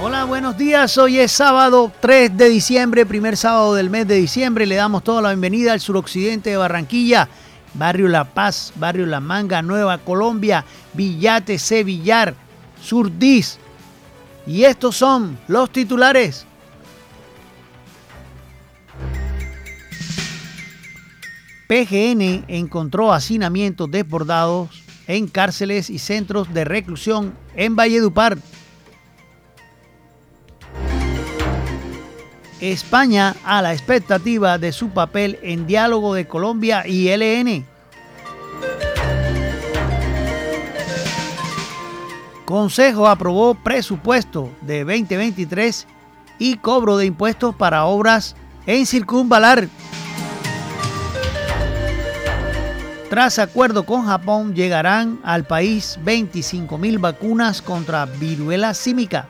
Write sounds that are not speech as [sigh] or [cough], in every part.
Hola, buenos días. Hoy es sábado 3 de diciembre, primer sábado del mes de diciembre. Le damos toda la bienvenida al suroccidente de Barranquilla, barrio La Paz, barrio La Manga, Nueva Colombia, Villate, Sevillar, Surdís. Y estos son los titulares. PGN encontró hacinamientos desbordados en cárceles y centros de reclusión en Valledupar. España a la expectativa de su papel en diálogo de Colombia y LN. Consejo aprobó presupuesto de 2023 y cobro de impuestos para obras en circunvalar. Tras acuerdo con Japón, llegarán al país 25.000 vacunas contra viruela símica.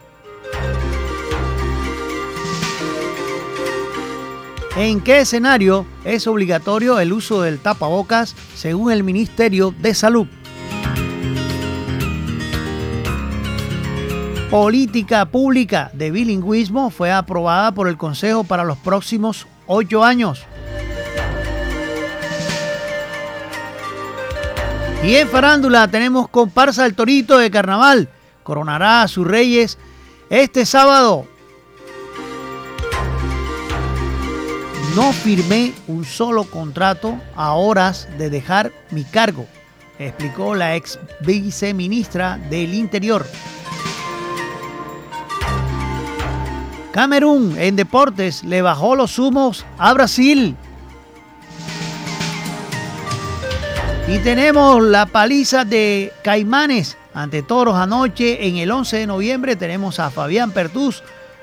¿En qué escenario es obligatorio el uso del tapabocas según el Ministerio de Salud? Política pública de bilingüismo fue aprobada por el Consejo para los próximos ocho años. Y en farándula tenemos comparsa el Torito de Carnaval. Coronará a sus reyes este sábado. No firmé un solo contrato a horas de dejar mi cargo, explicó la ex viceministra del Interior. Camerún en deportes le bajó los humos a Brasil. Y tenemos la paliza de Caimanes ante Toros anoche en el 11 de noviembre. Tenemos a Fabián Pertús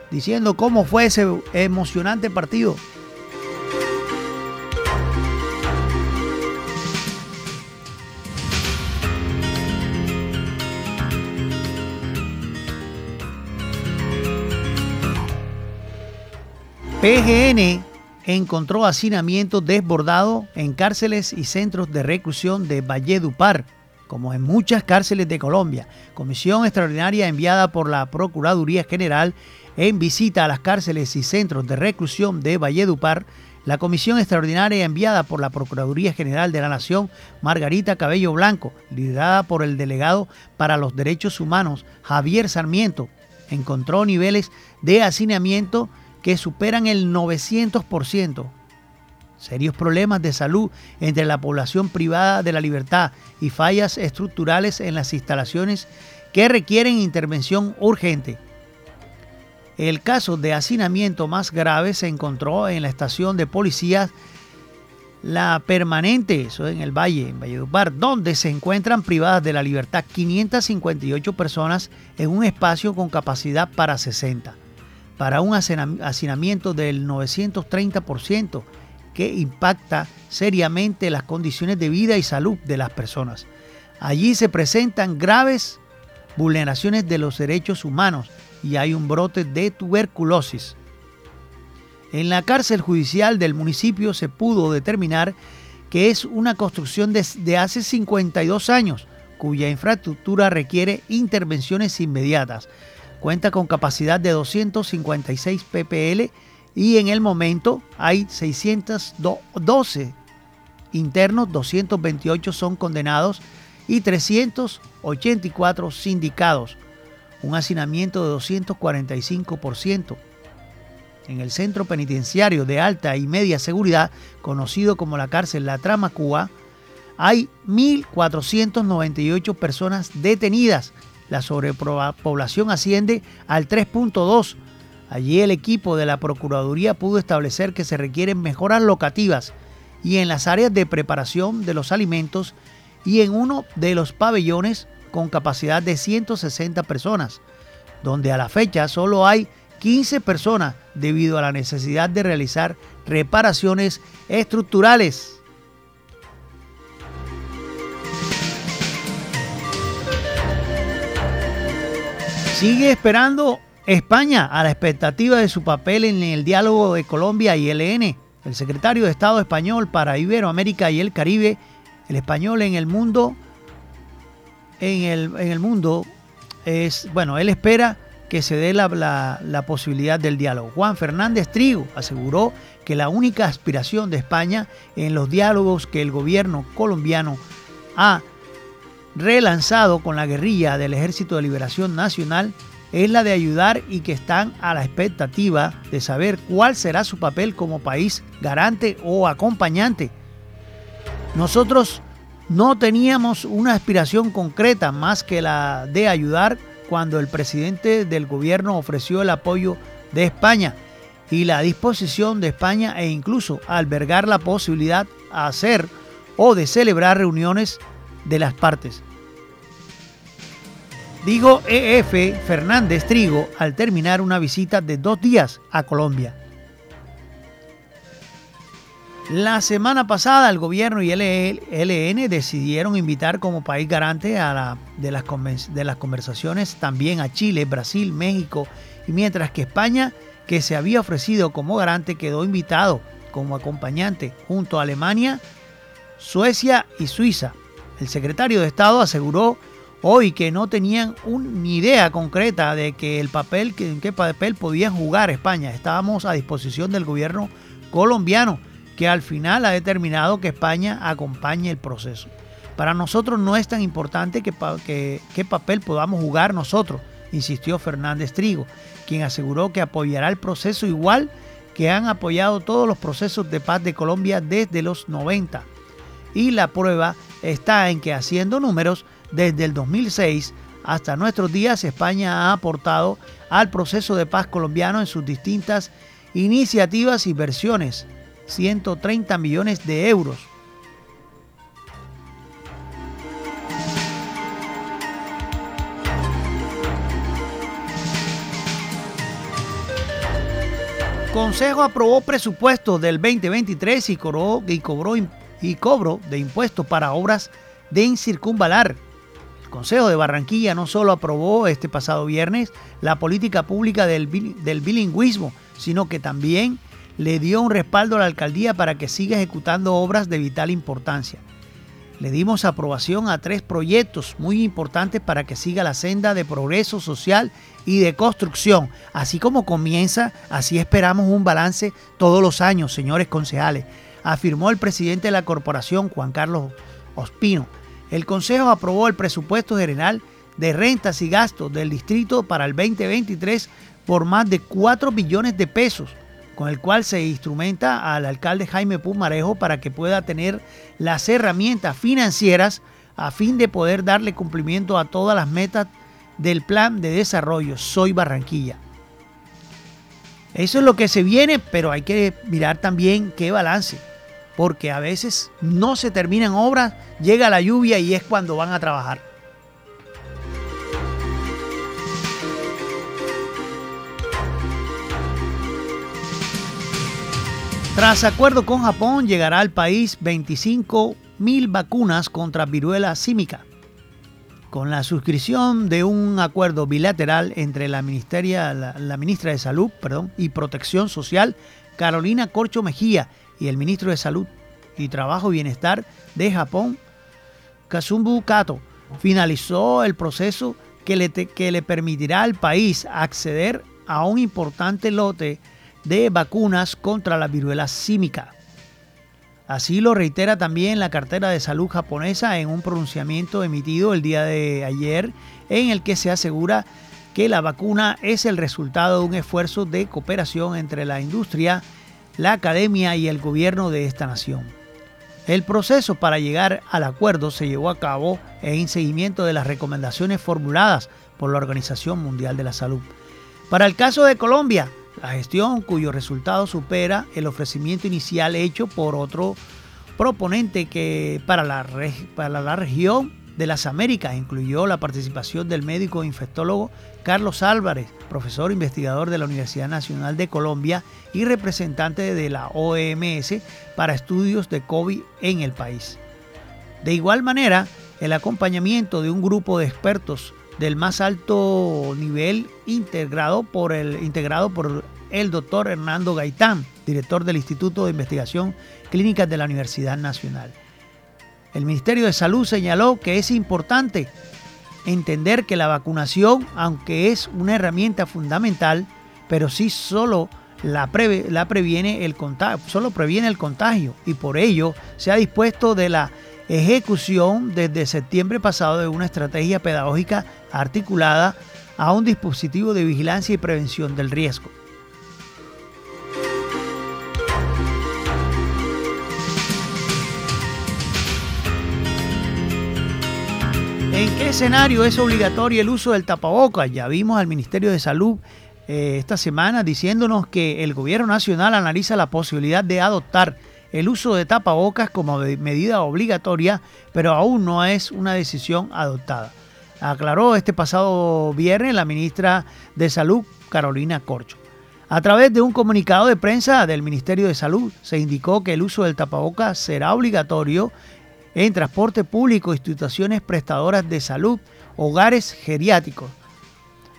diciendo cómo fue ese emocionante partido. PGN encontró hacinamiento desbordado en cárceles y centros de reclusión de Valledupar, como en muchas cárceles de Colombia. Comisión extraordinaria enviada por la Procuraduría General en visita a las cárceles y centros de reclusión de Valledupar, la comisión extraordinaria enviada por la Procuraduría General de la Nación, Margarita Cabello Blanco, liderada por el delegado para los derechos humanos, Javier Sarmiento, encontró niveles de hacinamiento que superan el 900%. Serios problemas de salud entre la población privada de la libertad y fallas estructurales en las instalaciones que requieren intervención urgente. El caso de hacinamiento más grave se encontró en la estación de policías La Permanente, eso en el Valle, en Valledupar, donde se encuentran privadas de la libertad 558 personas en un espacio con capacidad para 60 para un hacinamiento del 930% que impacta seriamente las condiciones de vida y salud de las personas. Allí se presentan graves vulneraciones de los derechos humanos y hay un brote de tuberculosis. En la cárcel judicial del municipio se pudo determinar que es una construcción de, hace 52 años, cuya infraestructura requiere intervenciones inmediatas, Cuenta con capacidad de 256 ppl y en el momento hay 612 internos, 228 son condenados y 384 sindicados, un hacinamiento de 245%. En el centro penitenciario de alta y media seguridad, conocido como la cárcel La Trama Cuba, hay 1.498 personas detenidas la sobrepoblación asciende al 3.2. Allí el equipo de la Procuraduría pudo establecer que se requieren mejoras locativas y en las áreas de preparación de los alimentos y en uno de los pabellones con capacidad de 160 personas, donde a la fecha solo hay 15 personas debido a la necesidad de realizar reparaciones estructurales. Sigue esperando España a la expectativa de su papel en el diálogo de Colombia y LN. El secretario de Estado español para Iberoamérica y el Caribe, el español en el mundo, en el, en el mundo es, bueno, él espera que se dé la, posibilidad del diálogo. Juan Fernández Trigo aseguró que la única aspiración de España en los diálogos que el gobierno colombiano ha relanzado con la guerrilla del Ejército de Liberación Nacional es la de ayudar y que están a la expectativa de saber cuál será su papel como país garante o acompañante. Nosotros no teníamos una aspiración concreta más que la de ayudar cuando el presidente del gobierno ofreció el apoyo de España y la disposición de España e incluso albergar la posibilidad a hacer o de celebrar reuniones de las partes. Dijo EF Fernández Trigo al terminar una visita de dos días a Colombia. La semana pasada el gobierno y el ELN decidieron invitar como país garante a la, de, las de las conversaciones también a Chile, Brasil, México, y mientras que España, que se había ofrecido como garante, quedó invitado como acompañante junto a Alemania, Suecia y Suiza. El secretario de Estado aseguró hoy que no tenían ni idea concreta de que el papel, que, en qué papel podía jugar España. Estábamos a disposición del gobierno colombiano que al final ha determinado que España acompañe el proceso. Para nosotros no es tan importante que, qué papel podamos jugar nosotros, insistió Fernández Trigo, quien aseguró que apoyará el proceso igual que han apoyado todos los procesos de paz de Colombia desde los 90. Y la prueba está en que haciendo números, desde el 2006 hasta nuestros días España ha aportado al proceso de paz colombiano en sus distintas iniciativas y versiones 130 millones de euros. Consejo aprobó presupuesto del 2023 y cobró, y cobró y cobro de impuestos para obras de circunvalar. El Consejo de Barranquilla no solo aprobó este pasado viernes la política pública del, del bilingüismo, sino que también le dio un respaldo a la alcaldía para que siga ejecutando obras de vital importancia. Le dimos aprobación a tres proyectos muy importantes para que siga la senda de progreso social y de construcción. Así como comienza, así esperamos un balance todos los años, señores concejales, afirmó el presidente de la corporación, Juan Carlos Ospino. El Consejo aprobó el presupuesto general de rentas y gastos del distrito para el 2023 por más de 4 billones de pesos con el cual se instrumenta al alcalde Jaime Pumarejo para que pueda tener las herramientas financieras a fin de poder darle cumplimiento a todas las metas del plan de desarrollo Soy Barranquilla. Eso es lo que se viene, pero hay que mirar también qué balance, porque a veces no se terminan obras, llega la lluvia y es cuando van a trabajar. Tras acuerdo con Japón, llegará al país 25 mil vacunas contra viruela símica. Con la suscripción de un acuerdo bilateral entre la, la, ministra de Salud perdón, y Protección Social, Carolina Corcho Mejía, y el ministro de Salud y Trabajo y Bienestar de Japón, Kazumbu Kato, finalizó el proceso que le, que le permitirá al país acceder a un importante lote de vacunas contra la viruela símica. Así lo reitera también la cartera de salud japonesa en un pronunciamiento emitido el día de ayer en el que se asegura que la vacuna es el resultado de un esfuerzo de cooperación entre la industria, la academia y el gobierno de esta nación. El proceso para llegar al acuerdo se llevó a cabo en seguimiento de las recomendaciones formuladas por la Organización Mundial de la Salud. Para el caso de Colombia, la gestión cuyo resultado supera el ofrecimiento inicial hecho por otro proponente que para la, para la región de las Américas incluyó la participación del médico infectólogo Carlos Álvarez, profesor investigador de la Universidad Nacional de Colombia y representante de la OMS para estudios de COVID en el país. De igual manera, el acompañamiento de un grupo de expertos del más alto nivel integrado por el, integrado por el doctor Hernando Gaitán, director del Instituto de Investigación Clínicas de la Universidad Nacional. El Ministerio de Salud señaló que es importante entender que la vacunación, aunque es una herramienta fundamental, pero sí solo la, la previene el contagio, solo previene el contagio y por ello se ha dispuesto de la ejecución desde septiembre pasado de una estrategia pedagógica articulada a un dispositivo de vigilancia y prevención del riesgo. ¿En qué escenario es obligatorio el uso del tapabocas? Ya vimos al Ministerio de Salud eh, esta semana diciéndonos que el gobierno nacional analiza la posibilidad de adoptar el uso de tapabocas como medida obligatoria, pero aún no es una decisión adoptada. Aclaró este pasado viernes la ministra de Salud, Carolina Corcho. A través de un comunicado de prensa del Ministerio de Salud se indicó que el uso del tapabocas será obligatorio en transporte público, instituciones prestadoras de salud, hogares geriátricos.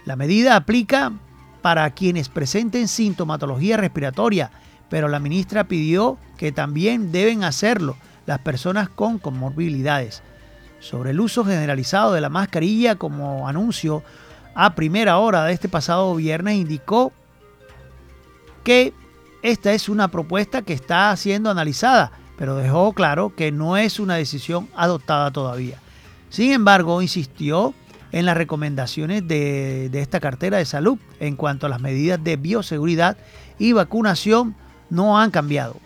La medida aplica para quienes presenten sintomatología respiratoria, pero la ministra pidió que también deben hacerlo las personas con comorbilidades. Sobre el uso generalizado de la mascarilla como anuncio a primera hora de este pasado viernes indicó que esta es una propuesta que está siendo analizada pero dejó claro que no es una decisión adoptada todavía. Sin embargo, insistió en las recomendaciones de, esta cartera de salud en cuanto a las medidas de bioseguridad y vacunación no han cambiado.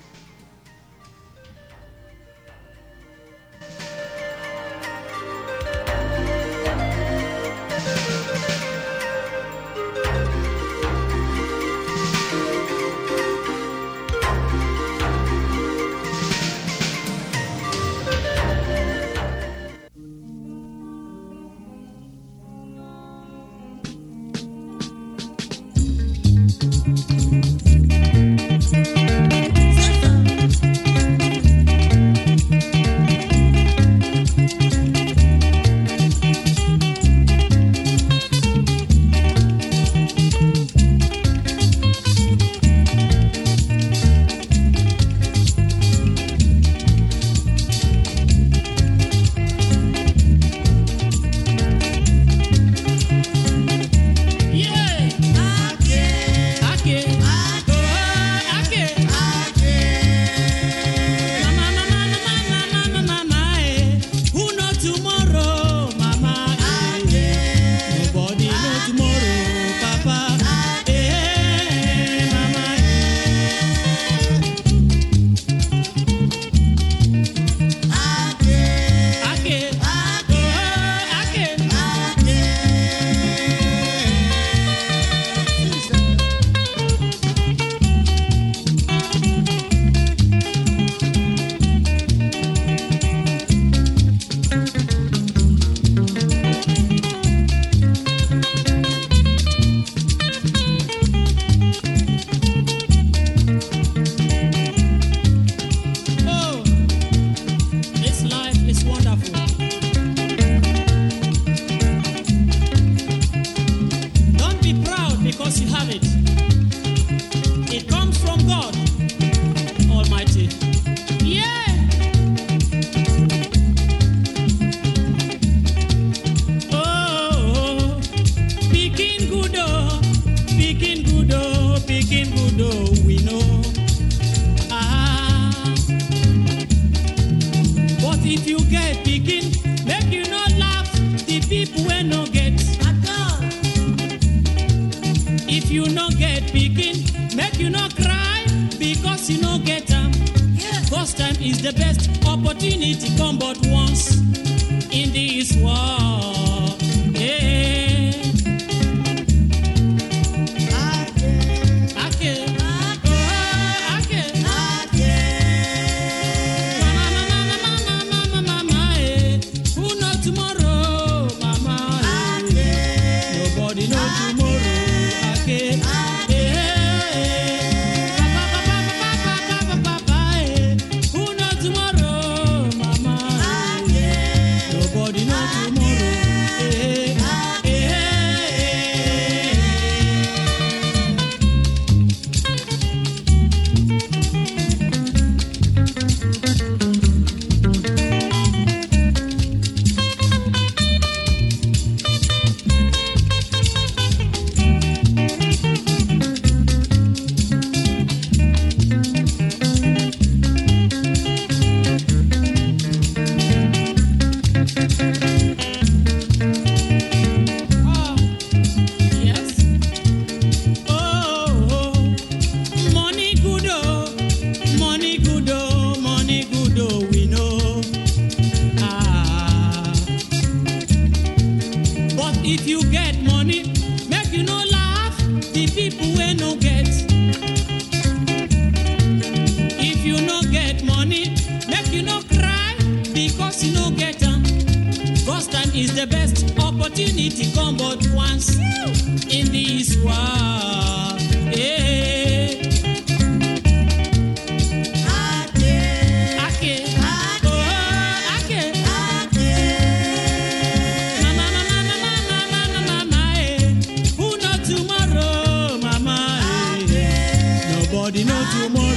tomorrow.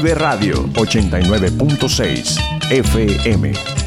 Caribe Radio 89.6 FM.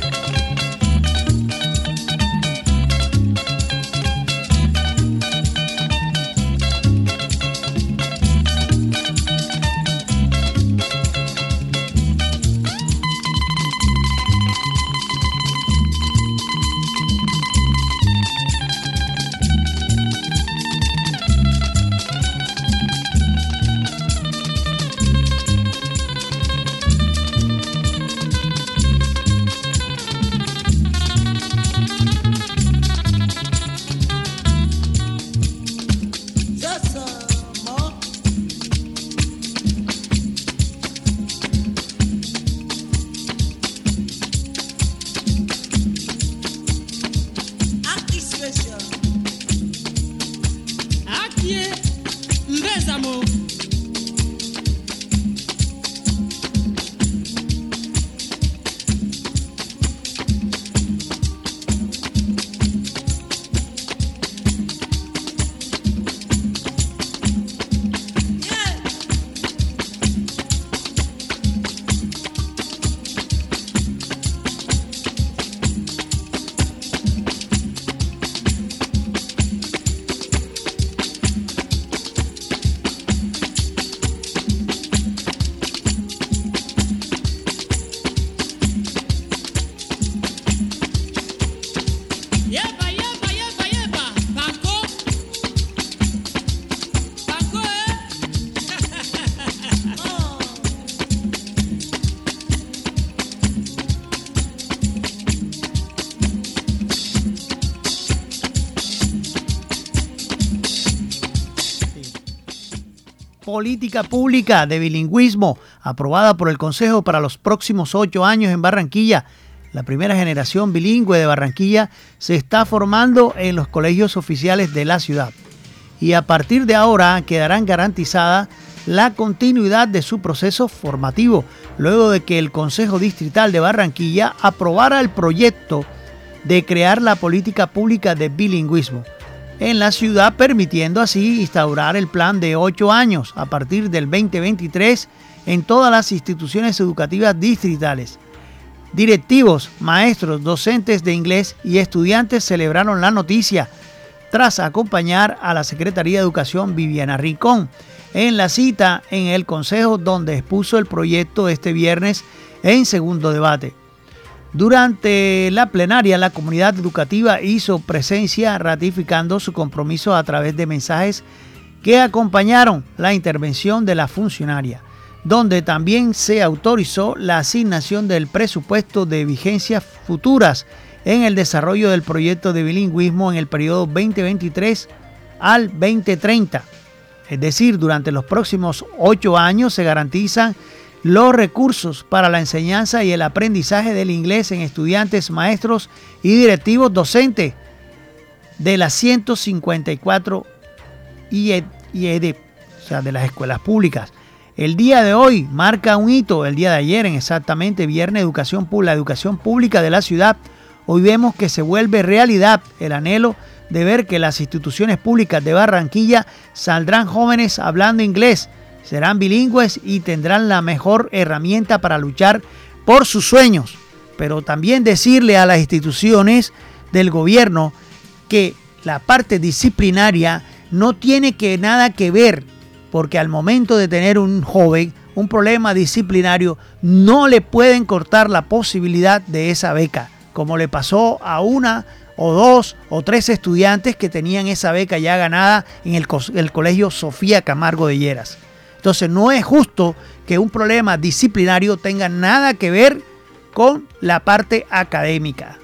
Política pública de bilingüismo aprobada por el Consejo para los próximos ocho años en Barranquilla. La primera generación bilingüe de Barranquilla se está formando en los colegios oficiales de la ciudad y a partir de ahora quedarán garantizada la continuidad de su proceso formativo, luego de que el Consejo Distrital de Barranquilla aprobara el proyecto de crear la política pública de bilingüismo en la ciudad, permitiendo así instaurar el plan de ocho años a partir del 2023 en todas las instituciones educativas distritales. Directivos, maestros, docentes de inglés y estudiantes celebraron la noticia tras acompañar a la Secretaría de Educación Viviana Rincón en la cita en el Consejo donde expuso el proyecto este viernes en segundo debate. Durante la plenaria, la comunidad educativa hizo presencia ratificando su compromiso a través de mensajes que acompañaron la intervención de la funcionaria, donde también se autorizó la asignación del presupuesto de vigencias futuras en el desarrollo del proyecto de bilingüismo en el periodo 2023 al 2030. Es decir, durante los próximos ocho años se garantizan los recursos para la enseñanza y el aprendizaje del inglés en estudiantes, maestros y directivos docentes de las 154 IED, e o sea, de las escuelas públicas. El día de hoy marca un hito, el día de ayer en exactamente Viernes Educación la educación pública de la ciudad. Hoy vemos que se vuelve realidad el anhelo de ver que las instituciones públicas de Barranquilla saldrán jóvenes hablando inglés, serán bilingües y tendrán la mejor herramienta para luchar por sus sueños. Pero también decirle a las instituciones del gobierno que la parte disciplinaria no tiene que nada que ver, porque al momento de tener un joven un problema disciplinario, no le pueden cortar la posibilidad de esa beca, como le pasó a una o dos o tres estudiantes que tenían esa beca ya ganada en el, colegio Sofía Camargo de Lleras. Entonces no es justo que un problema disciplinario tenga nada que ver con la parte académica.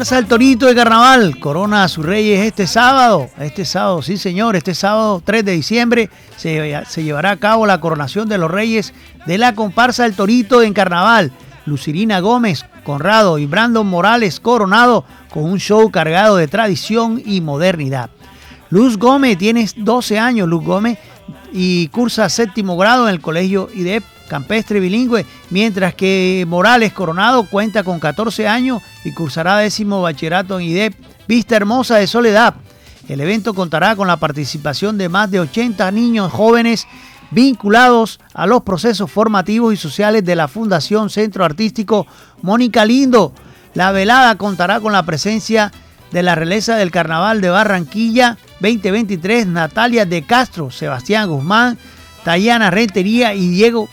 Comparsa el Torito de Carnaval, corona a sus reyes este sábado, este sábado, sí señor, este sábado 3 de diciembre se, llevará a cabo la coronación de los reyes de la comparsa El Torito en Carnaval. Lucirina Gómez, Conrado y Brandon Morales coronado con un show cargado de tradición y modernidad. Luz Gómez tiene 12 años, Luz Gómez, y cursa séptimo grado en el colegio IDEP campestre bilingüe, mientras que Morales Coronado cuenta con 14 años y cursará décimo bachillerato en IDEP Vista Hermosa de Soledad. El evento contará con la participación de más de 80 niños jóvenes vinculados a los procesos formativos y sociales de la Fundación Centro Artístico Mónica Lindo. La velada contará con la presencia de la realeza del Carnaval de Barranquilla 2023, Natalia de Castro, Sebastián Guzmán, Tayana Rentería y Diego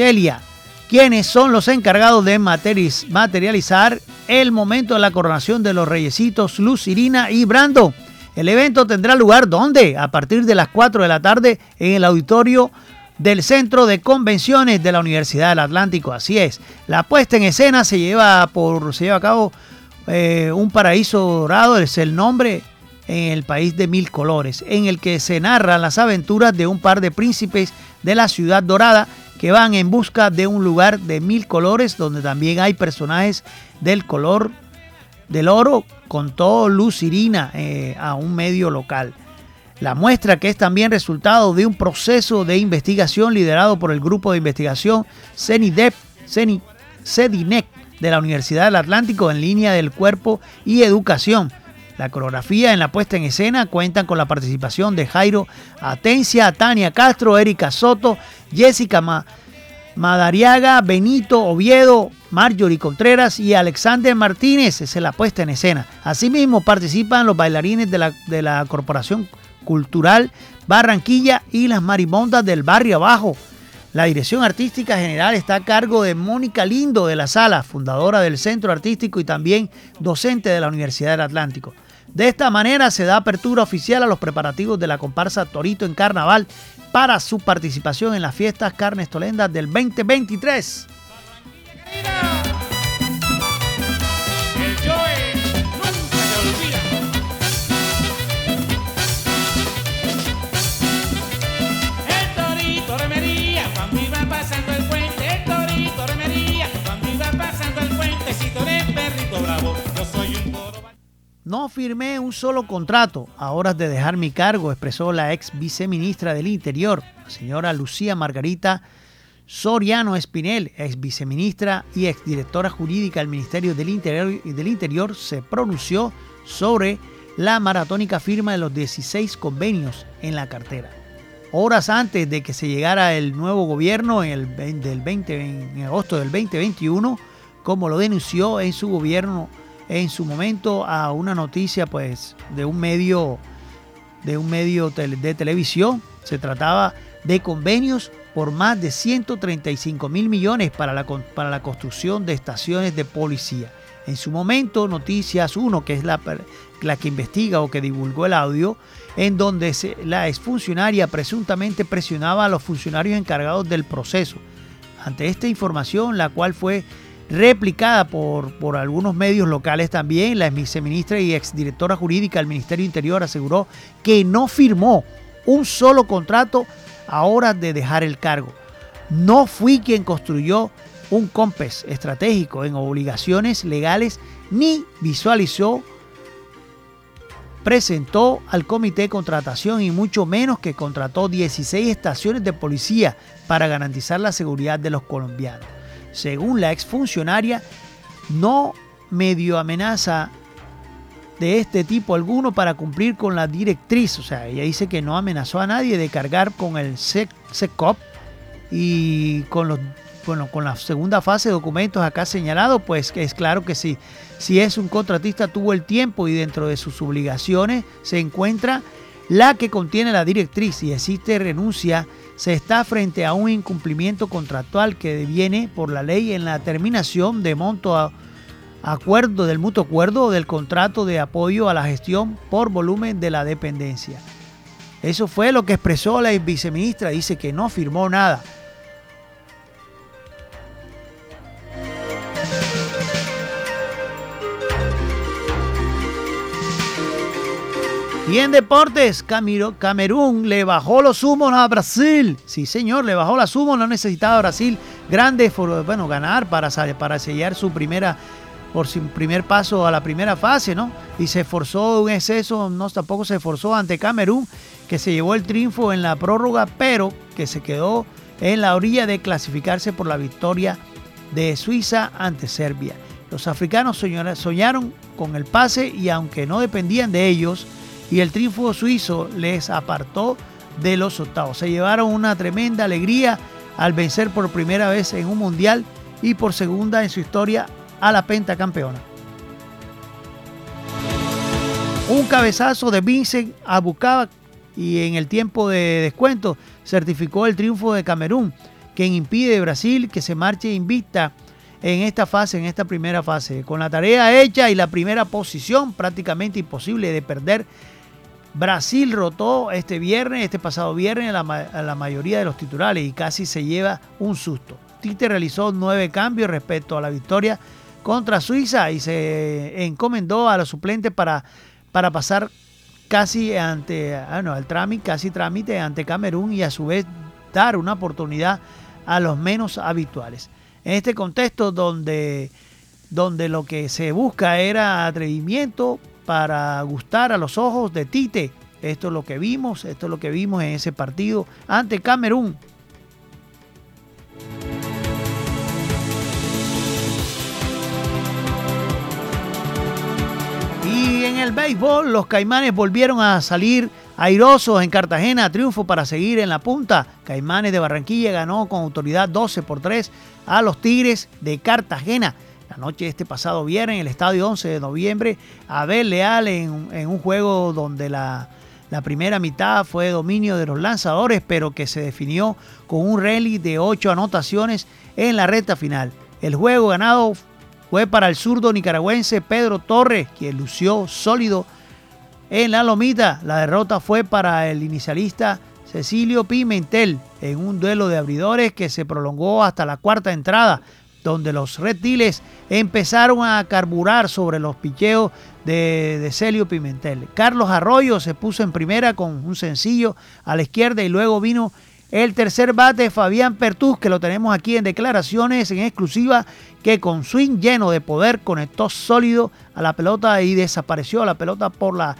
Chelia, quienes son los encargados de materializar el momento de la coronación de los reyesitos Luz, Irina y Brando. El evento tendrá lugar ¿dónde? A partir de las 4 de la tarde en el auditorio del Centro de Convenciones de la Universidad del Atlántico. Así es, la puesta en escena se lleva, por, se lleva a cabo eh, Un Paraíso Dorado, es el nombre en el país de mil colores, en el que se narran las aventuras de un par de príncipes de la ciudad dorada que van en busca de un lugar de mil colores donde también hay personajes del color del oro con todo luz irina eh, a un medio local. La muestra que es también resultado de un proceso de investigación liderado por el grupo de investigación CENIDEP, CEDINEC de la Universidad del Atlántico en línea del cuerpo y educación. La coreografía en la puesta en escena cuentan con la participación de Jairo Atencia, Tania Castro, Erika Soto Jessica Madariaga, Benito Oviedo, Marjorie Contreras y Alexander Martínez. Esa es la puesta en escena. Asimismo participan los bailarines de la, de la Corporación Cultural Barranquilla y las marimondas del barrio abajo. La dirección artística general está a cargo de Mónica Lindo de la Sala, fundadora del Centro Artístico y también docente de la Universidad del Atlántico. De esta manera se da apertura oficial a los preparativos de la comparsa Torito en Carnaval para su participación en las fiestas Carnes Tolendas del 2023. No firmé un solo contrato a horas de dejar mi cargo, expresó la ex viceministra del Interior, señora Lucía Margarita Soriano Espinel, ex viceministra y ex directora jurídica del Ministerio del Interior, del Interior, se pronunció sobre la maratónica firma de los 16 convenios en la cartera. Horas antes de que se llegara el nuevo gobierno el, del 20, en agosto del 2021, como lo denunció en su gobierno en su momento a una noticia pues de un medio de un medio de televisión. Se trataba de convenios por más de 135 mil millones para la, para la construcción de estaciones de policía. En su momento, Noticias 1, que es la, la que investiga o que divulgó el audio, en donde la exfuncionaria presuntamente presionaba a los funcionarios encargados del proceso. Ante esta información, la cual fue replicada por, por algunos medios locales también, la viceministra y exdirectora jurídica del Ministerio Interior aseguró que no firmó un solo contrato a hora de dejar el cargo. No fui quien construyó un COMPES estratégico en obligaciones legales ni visualizó, presentó al comité de contratación y mucho menos que contrató 16 estaciones de policía para garantizar la seguridad de los colombianos. Según la exfuncionaria, no medio amenaza de este tipo alguno para cumplir con la directriz. O sea, ella dice que no amenazó a nadie de cargar con el SECOP y con los bueno, con la segunda fase de documentos acá señalado, pues es claro que sí. Si es un contratista tuvo el tiempo y dentro de sus obligaciones se encuentra la que contiene la directriz y existe renuncia, se está frente a un incumplimiento contractual que deviene por la ley en la terminación de monto a acuerdo del mutuo acuerdo del contrato de apoyo a la gestión por volumen de la dependencia. Eso fue lo que expresó la viceministra, dice que no firmó nada. Y en deportes, Camerún le bajó los humos a Brasil. Sí, señor, le bajó los humos, no necesitaba Brasil grande, bueno, ganar para, para sellar su primera por su primer paso a la primera fase, ¿no? Y se esforzó un exceso, no tampoco se esforzó ante Camerún, que se llevó el triunfo en la prórroga, pero que se quedó en la orilla de clasificarse por la victoria de Suiza ante Serbia. Los africanos soñaron con el pase y aunque no dependían de ellos, y el triunfo suizo les apartó de los octavos. Se llevaron una tremenda alegría al vencer por primera vez en un mundial y por segunda en su historia a la pentacampeona. Un cabezazo de Vincent Abukaba y en el tiempo de descuento certificó el triunfo de Camerún, quien impide a Brasil que se marche invicta en esta fase, en esta primera fase. Con la tarea hecha y la primera posición prácticamente imposible de perder, Brasil rotó este viernes, este pasado viernes, a la, mayoría de los titulares y casi se lleva un susto. Tite realizó nueve cambios respecto a la victoria contra Suiza y se encomendó a los suplentes para, para pasar casi ante, ah, no, al trámite, casi trámite ante Camerún y a su vez dar una oportunidad a los menos habituales. En este contexto donde, donde lo que se busca era atrevimiento para gustar a los ojos de Tite, esto es lo que vimos, esto es lo que vimos en ese partido ante Camerún Y en el béisbol, los Caimanes volvieron a salir airosos en Cartagena, triunfo para seguir en la punta. Caimanes de Barranquilla ganó con autoridad 12 por 3 a los Tigres de Cartagena. La noche de este pasado viernes en el estadio 11 de noviembre, Abel Leal en, un juego donde la, la primera mitad fue dominio de los lanzadores, pero que se definió con un rally de 8 anotaciones en la recta final. El juego ganado fue para el zurdo nicaragüense Pedro Torres, quien lució sólido en la lomita. La derrota fue para el inicialista Cecilio Pimentel en un duelo de abridores que se prolongó hasta la cuarta entrada, donde los reptiles empezaron a carburar sobre los picheos de, de Celio Pimentel. Carlos Arroyo se puso en primera con un sencillo a la izquierda y luego vino el tercer bate, Fabián Pertús, que lo tenemos aquí en declaraciones en exclusiva, que con swing lleno de poder conectó sólido a la pelota y desapareció la pelota por la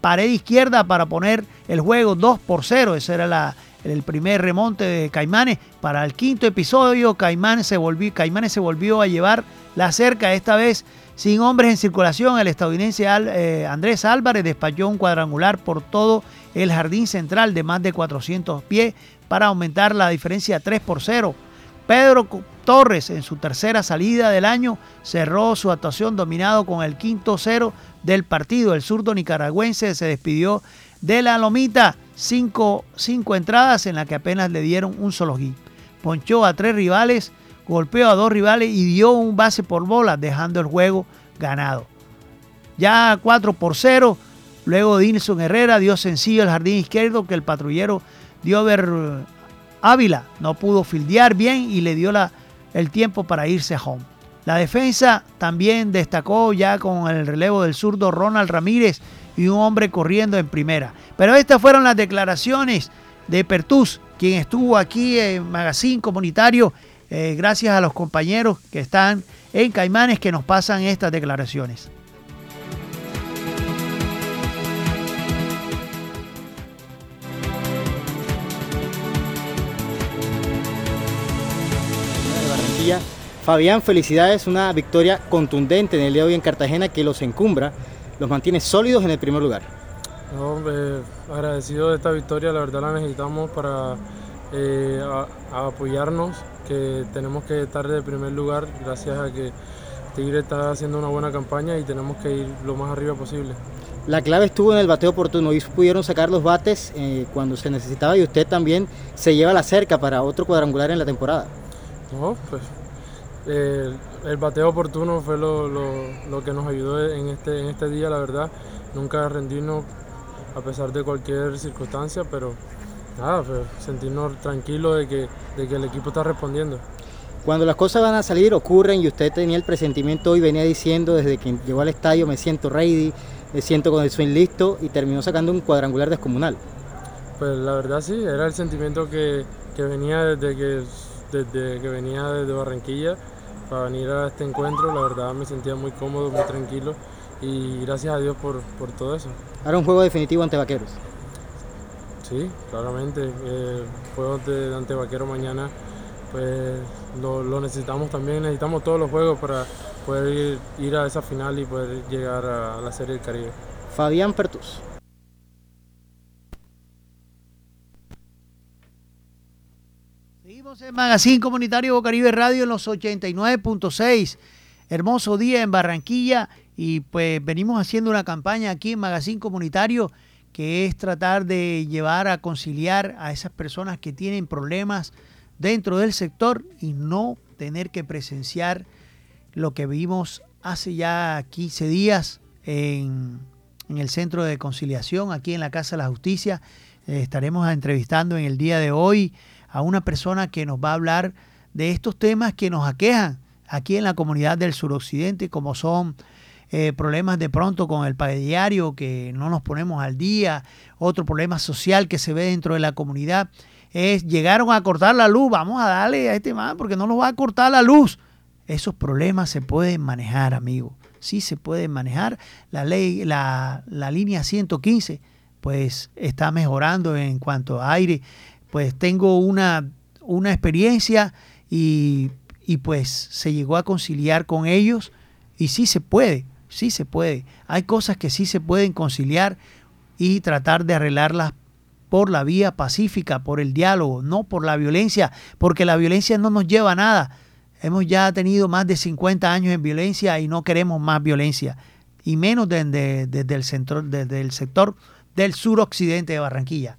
pared izquierda para poner el juego 2 por 0. Ese era el primer remonte de Caimanes. Para el quinto episodio, Caimanes se volvió, Caimanes se volvió a llevar la cerca, esta vez sin hombres en circulación. El estadounidense eh, Andrés Álvarez despachó un cuadrangular por todo el jardín central de más de 400 pies para aumentar la diferencia 3 por 0. Pedro Torres en su tercera salida del año cerró su actuación dominado con el quinto cero del partido. El zurdo nicaragüense se despidió de la lomita, cinco, cinco entradas en las que apenas le dieron un solo hit. Ponchó a tres rivales, golpeó a dos rivales y dio un base por bola, dejando el juego ganado. Ya 4 por 0, luego Dinson Herrera dio sencillo el jardín izquierdo que el patrullero Diover Ávila no pudo fildear bien y le dio la, el tiempo para irse a home. La defensa también destacó ya con el relevo del zurdo Ronald Ramírez y un hombre corriendo en primera. Pero estas fueron las declaraciones de Pertus, quien estuvo aquí en Magazine Comunitario, eh, gracias a los compañeros que están en Caimanes que nos pasan estas declaraciones. Fabián, felicidades, una victoria contundente en el día de hoy en Cartagena que los encumbra, los mantiene sólidos en el primer lugar. No, eh, agradecido de esta victoria, la verdad la necesitamos para eh, apoyarnos, que tenemos que estar de primer lugar gracias a que Tigre está haciendo una buena campaña y tenemos que ir lo más arriba posible. La clave estuvo en el bateo oportuno y pudieron sacar los bates eh, cuando se necesitaba y usted también se lleva la cerca para otro cuadrangular en la temporada. No, pues el bateo oportuno fue lo, que nos ayudó en este, en este día, la verdad. Nunca rendirnos a pesar de cualquier circunstancia, pero nada, pues, sentirnos tranquilos de que, de que el equipo está respondiendo. Cuando las cosas van a salir, ocurren y usted tenía el presentimiento y venía diciendo desde que llegó al estadio me siento ready, me siento con el swing listo y terminó sacando un cuadrangular descomunal. Pues la verdad sí, era el sentimiento que, que venía desde que desde que venía desde Barranquilla para venir a este encuentro. La verdad me sentía muy cómodo, muy tranquilo y gracias a Dios por, todo eso. Ahora un juego definitivo ante Vaqueros. Sí, claramente. Eh, juegos de, ante Vaqueros mañana pues lo, necesitamos también, necesitamos todos los juegos para poder ir, ir a esa final y poder llegar a la Serie del Caribe. Fabián Pertus. En Magazine Comunitario Bocaribe Radio en los 89.6. Hermoso día en Barranquilla y pues venimos haciendo una campaña aquí en Magazine Comunitario que es tratar de llevar a conciliar a esas personas que tienen problemas dentro del sector y no tener que presenciar lo que vimos hace ya 15 días en, en el Centro de Conciliación, aquí en la Casa de la Justicia. Eh, estaremos entrevistando en el día de hoy a una persona que nos va a hablar de estos temas que nos aquejan aquí en la comunidad del suroccidente, como son eh, problemas de pronto con el pague diario, que no nos ponemos al día, otro problema social que se ve dentro de la comunidad, es llegaron a cortar la luz, vamos a darle a este man porque no nos va a cortar la luz. Esos problemas se pueden manejar, amigo. Sí se pueden manejar. La ley, la, la línea 115, pues está mejorando en cuanto a aire pues tengo una, una experiencia y, pues se llegó a conciliar con ellos y sí se puede, sí se puede. Hay cosas que sí se pueden conciliar y tratar de arreglarlas por la vía pacífica, por el diálogo, no por la violencia, porque la violencia no nos lleva a nada. Hemos ya tenido más de 50 años en violencia y no queremos más violencia, y menos desde, el, centro, desde el sector del suroccidente de Barranquilla.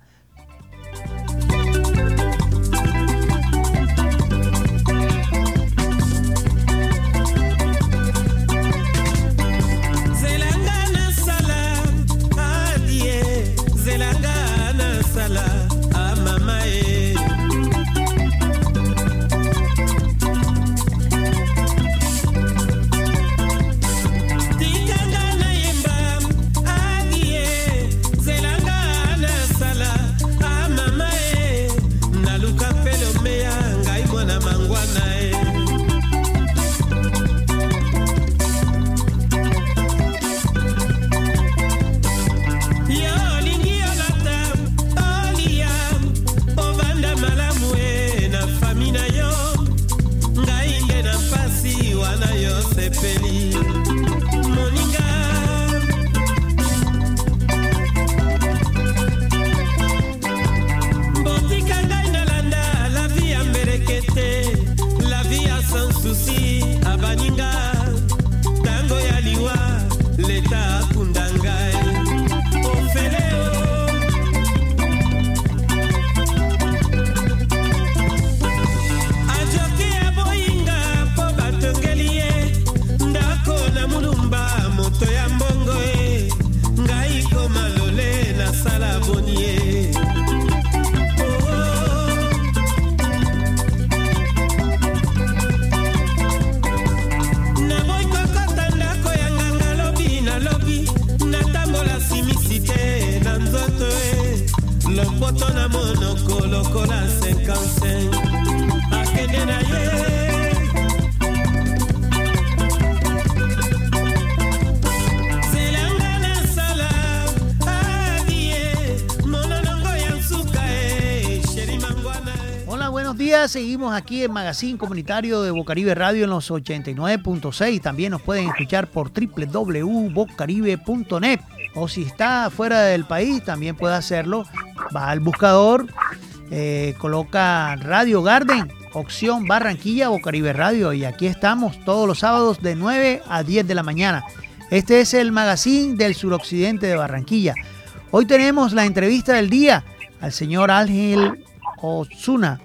Aquí en Magazine Comunitario de Bocaribe Radio en los 89.6. También nos pueden escuchar por www.bocaribe.net. O si está fuera del país, también puede hacerlo. Va al buscador, eh, coloca Radio Garden, opción Barranquilla, Bocaribe Radio. Y aquí estamos todos los sábados de 9 a 10 de la mañana. Este es el Magazine del suroccidente de Barranquilla. Hoy tenemos la entrevista del día al señor Ángel Osuna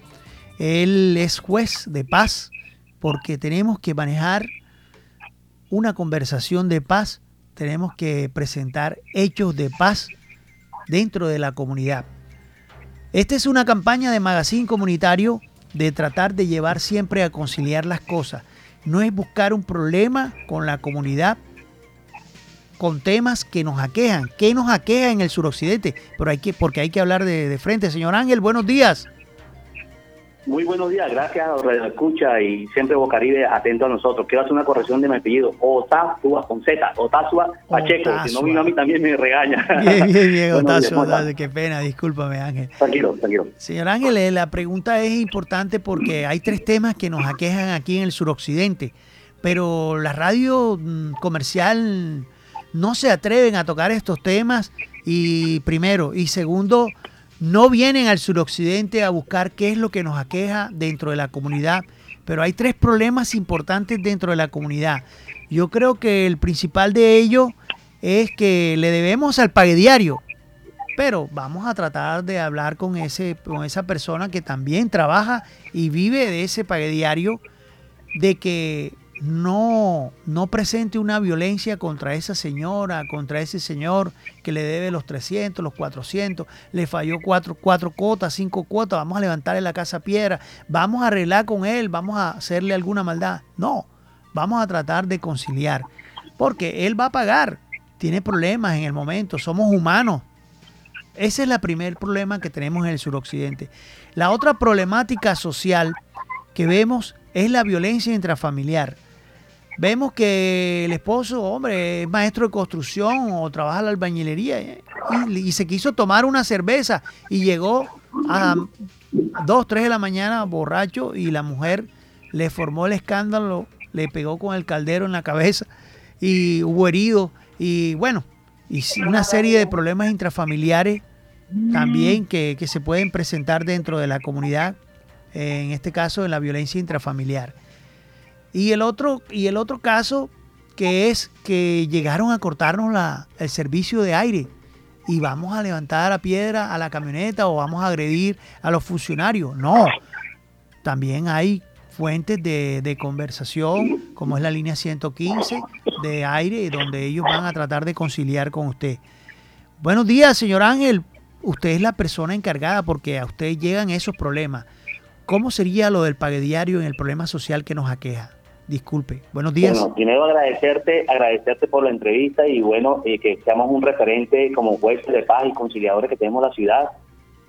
él es juez de paz porque tenemos que manejar una conversación de paz, tenemos que presentar hechos de paz dentro de la comunidad. Esta es una campaña de magazine comunitario de tratar de llevar siempre a conciliar las cosas. No es buscar un problema con la comunidad, con temas que nos aquejan. ¿Qué nos aqueja en el suroccidente? Pero hay que, porque hay que hablar de, de frente. Señor Ángel, buenos días. Muy buenos días, gracias a Escucha y siempre Bocaribe atento a nosotros. Quiero hacer una corrección de mi apellido, Otazua con Z, Otazua Pacheco, si no vino a mí también me regaña. [laughs] Bien, bien, bien, Otazua, qué pena, discúlpame Ángel. Tranquilo, tranquilo. Señor Ángel, eh, la pregunta es importante porque hay tres temas que nos aquejan aquí en el suroccidente, pero la radio mm, comercial no se atreven a tocar estos temas y primero, y segundo, no vienen al suroccidente a buscar qué es lo que nos aqueja dentro de la comunidad, pero hay tres problemas importantes dentro de la comunidad. Yo creo que el principal de ellos es que le debemos al pague diario, pero vamos a tratar de hablar con, ese, con esa persona que también trabaja y vive de ese pague diario, de que no, no presente una violencia contra esa señora, contra ese señor que le debe los 300, los 400, le falló cuatro, cuatro cuotas, cinco cuotas, vamos a levantarle la casa piedra, vamos a arreglar con él, vamos a hacerle alguna maldad. No, vamos a tratar de conciliar, porque él va a pagar, tiene problemas en el momento, somos humanos. Ese es el primer problema que tenemos en el suroccidente. La otra problemática social que vemos es la violencia intrafamiliar vemos que el esposo, hombre, es maestro de construcción o trabaja en la albañilería eh, y, se quiso tomar una cerveza y llegó a dos, tres de la mañana borracho y la mujer le formó el escándalo, le pegó con el caldero en la cabeza y hubo herido y bueno, y una serie de problemas intrafamiliares también que, que se pueden presentar dentro de la comunidad, en este caso en la violencia intrafamiliar. Y el otro, y el otro caso que es que llegaron a cortarnos la, el servicio de aire y vamos a levantar a piedra a la camioneta o vamos a agredir a los funcionarios. No, también hay fuentes de, de, conversación, como es la línea 115 de aire, donde ellos van a tratar de conciliar con usted. Buenos días, señor Ángel. Usted es la persona encargada porque a usted llegan esos problemas. ¿Cómo sería lo del pague diario en el problema social que nos aqueja? Disculpe. Buenos días. Bueno, primero agradecerte, agradecerte por la entrevista y bueno, eh, que seamos un referente como jueces de paz y conciliadores que tenemos la ciudad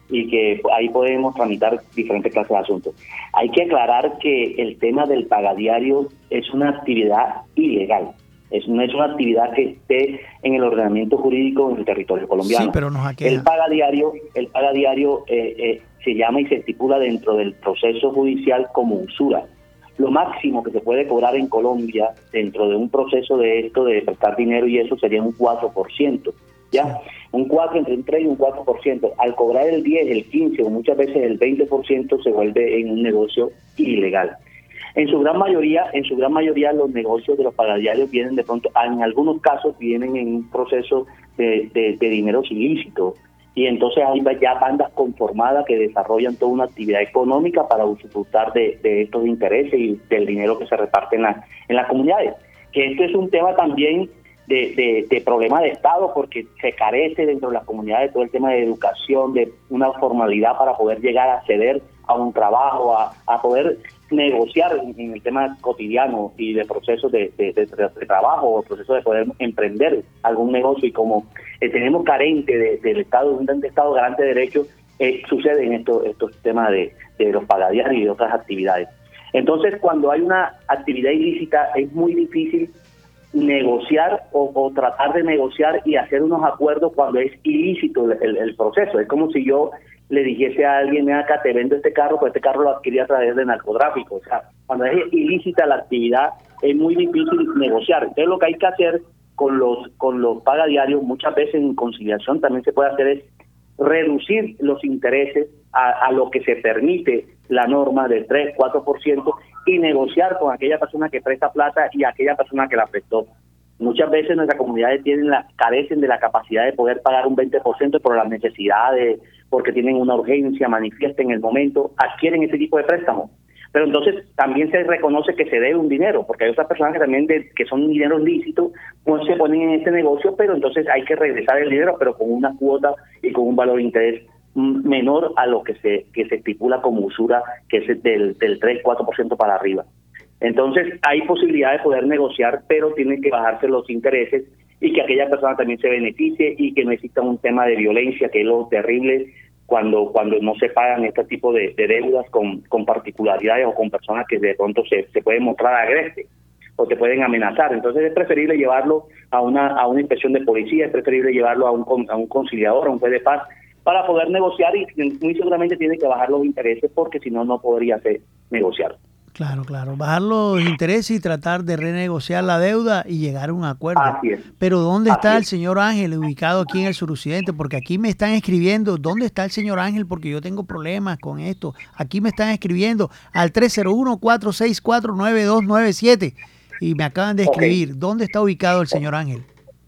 y que ahí podemos tramitar diferentes clases de asuntos. Hay que aclarar que el tema del pagadiario es una actividad ilegal. Es, no es una actividad que esté en el ordenamiento jurídico en el territorio colombiano. Sí, pero nos El pagadiario, el pagadiario eh, eh, se llama y se estipula dentro del proceso judicial como usura lo máximo que se puede cobrar en Colombia dentro de un proceso de esto, de prestar dinero y eso, sería un 4%. ¿Ya? Un 4, entre un 3 y un 4%. Al cobrar el 10, el 15 o muchas veces el 20% se vuelve en un negocio ilegal. En su gran mayoría, en su gran mayoría los negocios de los pagadiarios vienen de pronto, en algunos casos vienen en un proceso de, de, de dinero ilícito, y entonces hay ya bandas conformadas que desarrollan toda una actividad económica para usufructar de, estos intereses y del dinero que se reparte en, en las comunidades. Que esto es un tema también de, de, problema de Estado porque se carece dentro de las comunidades todo el tema de educación, de una formalidad para poder llegar a acceder a un trabajo, a, a poder negociar en, el tema cotidiano y de procesos de, trabajo o procesos de poder emprender algún negocio y como tenemos carente del Estado, un Estado garante de derechos, eh, suceden estos, estos temas de, de los pagadiarios y de otras actividades. Entonces, cuando hay una actividad ilícita, es muy difícil negociar o, tratar de negociar y hacer unos acuerdos cuando es ilícito el, proceso. Es como si yo le dijese a alguien, acá te vendo este carro, pues este carro lo adquirí a través de narcotráfico. O sea, cuando es ilícita la actividad, es muy difícil negociar. Entonces lo que hay que hacer con los con los pagadiarios, muchas veces en conciliación también se puede hacer es reducir los intereses a, a lo que se permite la norma del 3, 4% y negociar con aquella persona que presta plata y aquella persona que la prestó. Muchas veces nuestras comunidades tienen la, carecen de la capacidad de poder pagar un 20% por las necesidades, porque tienen una urgencia, manifiesta en el momento, adquieren ese tipo de préstamos. Pero entonces también se reconoce que se debe un dinero, porque hay otras personas que también de, que son dinero lícito, pues se ponen en este negocio, pero entonces hay que regresar el dinero, pero con una cuota y con un valor de interés menor a lo que se que se estipula como usura, que es del, del 3-4% para arriba. Entonces hay posibilidad de poder negociar, pero tienen que bajarse los intereses y que aquella persona también se beneficie y que no exista un tema de violencia, que es lo terrible cuando cuando no se pagan este tipo de, deudas con, con, particularidades o con personas que de pronto se, se pueden mostrar agresivas o te pueden amenazar. Entonces es preferible llevarlo a una a una inspección de policía, es preferible llevarlo a un, a un conciliador, a un juez de paz, para poder negociar y muy seguramente tiene que bajar los intereses porque si no, no podría ser negociar. Claro, claro. Bajar los intereses y tratar de renegociar la deuda y llegar a un acuerdo. Así es. Pero ¿dónde está el señor Ángel ubicado aquí en el suroccidente? Porque aquí me están escribiendo, ¿dónde está el señor Ángel? Porque yo tengo problemas con esto. Aquí me están escribiendo al 301-464-9297 y me acaban de escribir, ¿dónde está ubicado el señor Ángel?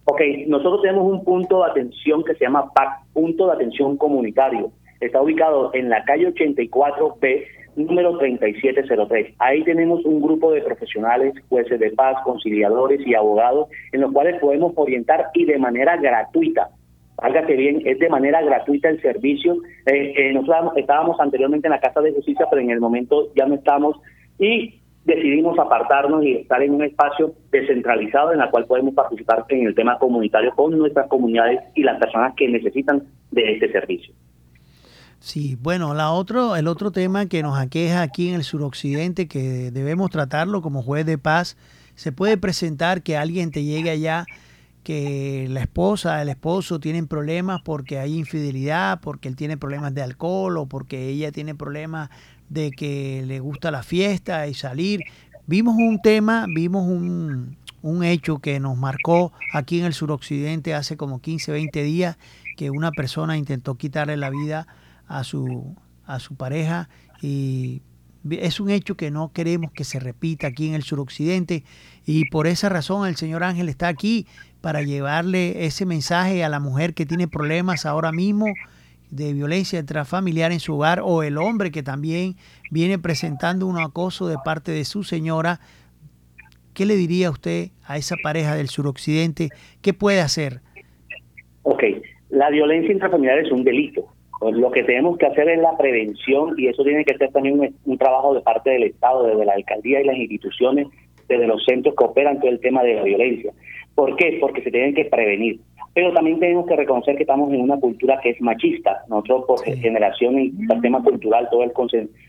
Ok, nosotros tenemos un punto de atención que se llama PAC, Punto de Atención Comunitario. Está ubicado en la calle 84B, número 3703. Ahí tenemos un grupo de profesionales, jueces de paz, conciliadores y abogados, en los cuales podemos orientar y de manera gratuita. Hágase bien, es de manera gratuita el servicio. Eh, eh, nosotros estábamos anteriormente en la Casa de Justicia, pero en el momento ya no estamos. Y decidimos apartarnos y estar en un espacio descentralizado en el cual podemos participar en el tema comunitario con nuestras comunidades y las personas que necesitan de este servicio. Sí, bueno, la otro, el otro tema que nos aqueja aquí en el suroccidente, que debemos tratarlo como juez de paz, se puede presentar que alguien te llegue allá que la esposa, el esposo tienen problemas porque hay infidelidad, porque él tiene problemas de alcohol o porque ella tiene problemas de que le gusta la fiesta y salir. Vimos un tema, vimos un, un hecho que nos marcó aquí en el suroccidente hace como 15, 20 días, que una persona intentó quitarle la vida a su, a su pareja y es un hecho que no queremos que se repita aquí en el suroccidente y por esa razón el señor Ángel está aquí para llevarle ese mensaje a la mujer que tiene problemas ahora mismo de violencia intrafamiliar en su hogar o el hombre que también viene presentando un acoso de parte de su señora, ¿qué le diría usted a esa pareja del suroccidente? ¿Qué puede hacer? Ok, la violencia intrafamiliar es un delito. Lo que tenemos que hacer es la prevención y eso tiene que ser también un, un trabajo de parte del Estado, desde la alcaldía y las instituciones, desde los centros que operan todo el tema de la violencia. ¿Por qué? Porque se tienen que prevenir pero también tenemos que reconocer que estamos en una cultura que es machista. Nosotros por generación y el tema cultural, todo el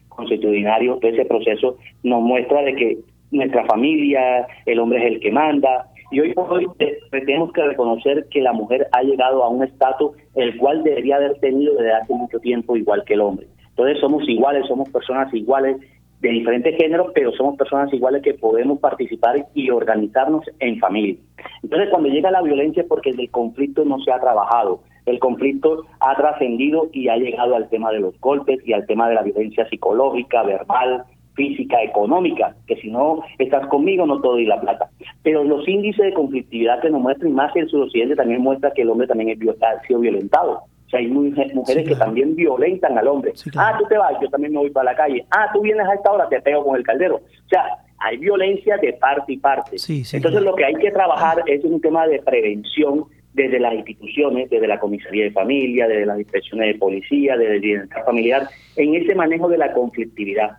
constitucionario, todo ese proceso nos muestra de que nuestra familia, el hombre es el que manda, y hoy por hoy eh, tenemos que reconocer que la mujer ha llegado a un estatus el cual debería haber tenido desde hace mucho tiempo igual que el hombre. Entonces somos iguales, somos personas iguales de diferentes géneros, pero somos personas iguales que podemos participar y organizarnos en familia. Entonces, cuando llega la violencia es porque el conflicto no se ha trabajado, el conflicto ha trascendido y ha llegado al tema de los golpes y al tema de la violencia psicológica, verbal, física, económica, que si no estás conmigo no te doy la plata. Pero los índices de conflictividad que nos muestran, y más el suroccidente también muestra que el hombre también es, ha sido violentado hay mujeres que también violentan al hombre. ah, tú te vas, yo también me voy para la calle. Ah, tú vienes a esta hora, te pego con el caldero. O sea, hay violencia de parte y parte. Entonces lo que hay que trabajar es un tema de prevención desde las instituciones, desde la comisaría de familia, desde las inspecciones de policía, desde el bienestar familiar, en ese manejo de la conflictividad.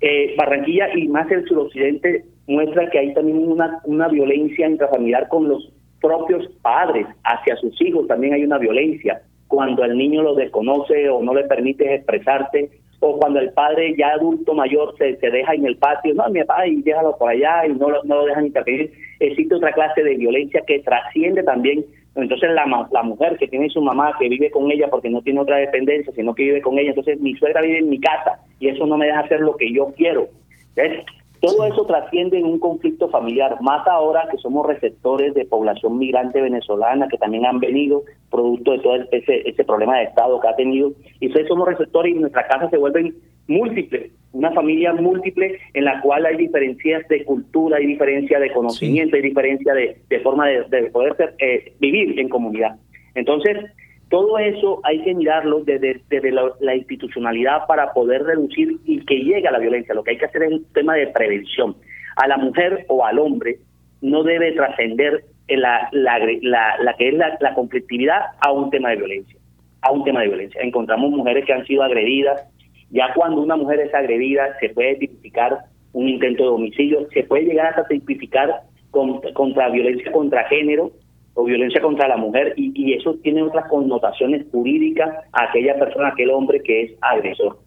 Eh, Barranquilla y más el suroccidente muestra que hay también una, una violencia intrafamiliar con los propios padres hacia sus hijos, también hay una violencia cuando el niño lo desconoce o no le permite expresarse, o cuando el padre ya adulto mayor se, se deja en el patio, no, mi papá, y déjalo por allá y no no lo dejan intervenir. Existe otra clase de violencia que trasciende también. Entonces la, la mujer que tiene su mamá, que vive con ella porque no tiene otra dependencia, sino que vive con ella, entonces mi suegra vive en mi casa y eso no me deja hacer lo que yo quiero. ¿Ves? Todo eso trasciende en un conflicto familiar, más ahora que somos receptores de población migrante venezolana que también han venido producto de todo ese, ese problema de Estado que ha tenido. Y entonces somos receptores y nuestras casas se vuelven múltiples, una familia múltiple en la cual hay diferencias de cultura, hay diferencia de conocimiento, hay diferencia de, forma de, poder eh, vivir en comunidad. Entonces, todo eso hay que mirarlo desde, la, institucionalidad para poder reducir y que llegue a la violencia. Lo que hay que hacer es un tema de prevención. A la mujer o al hombre no debe trascender la, la, que es la, conflictividad a un tema de violencia. A un tema de violencia. Encontramos mujeres que han sido agredidas. Ya cuando una mujer es agredida, se puede tipificar un intento de homicidio, se puede llegar hasta tipificar contra violencia contra género, o violencia contra la mujer y, eso tiene otras connotaciones jurídicas a aquella persona, aquel hombre que es agresor.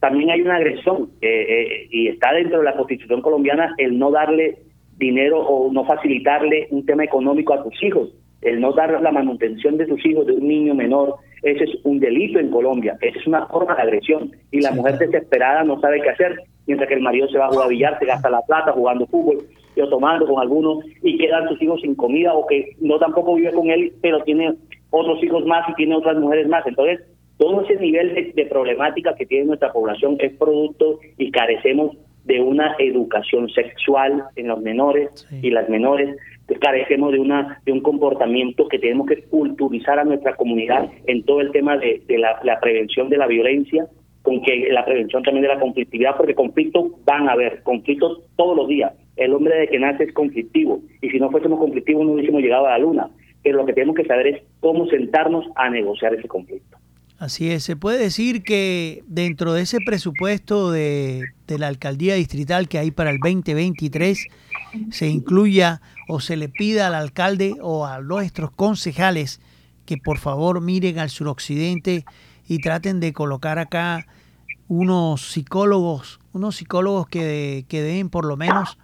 También hay una agresión eh, y está dentro de la Constitución colombiana el no darle dinero o no facilitarle un tema económico a tus hijos, el no dar la manutención de tus hijos, de un niño menor, ese es un delito en Colombia, esa es una forma de agresión y la mujer desesperada no sabe qué hacer, mientras que el marido se va a jugar a billar, se gasta la plata jugando fútbol o tomando con algunos y quedan sus hijos sin comida o que no tampoco vive con él, pero tiene otros hijos más y tiene otras mujeres más. Entonces, todo ese nivel de, problemática que tiene nuestra población es producto y carecemos de una educación sexual en los menores y las menores carecemos de una de un comportamiento que tenemos que culturizar a nuestra comunidad en todo el tema de, la, la, prevención de la violencia con que la prevención también de la conflictividad porque conflictos van a haber conflictos todos los días el hombre de que nace es conflictivo y si no fuésemos conflictivos no hubiésemos llegado a la luna. Pero lo que tenemos que saber es cómo sentarnos a negociar ese conflicto. Así es, se puede decir que dentro de ese presupuesto de, de la alcaldía distrital que hay para el 2023 se incluya o se le pida al alcalde o a nuestros concejales que por favor miren al suroccidente y traten de colocar acá unos psicólogos, unos psicólogos que, que den por lo menos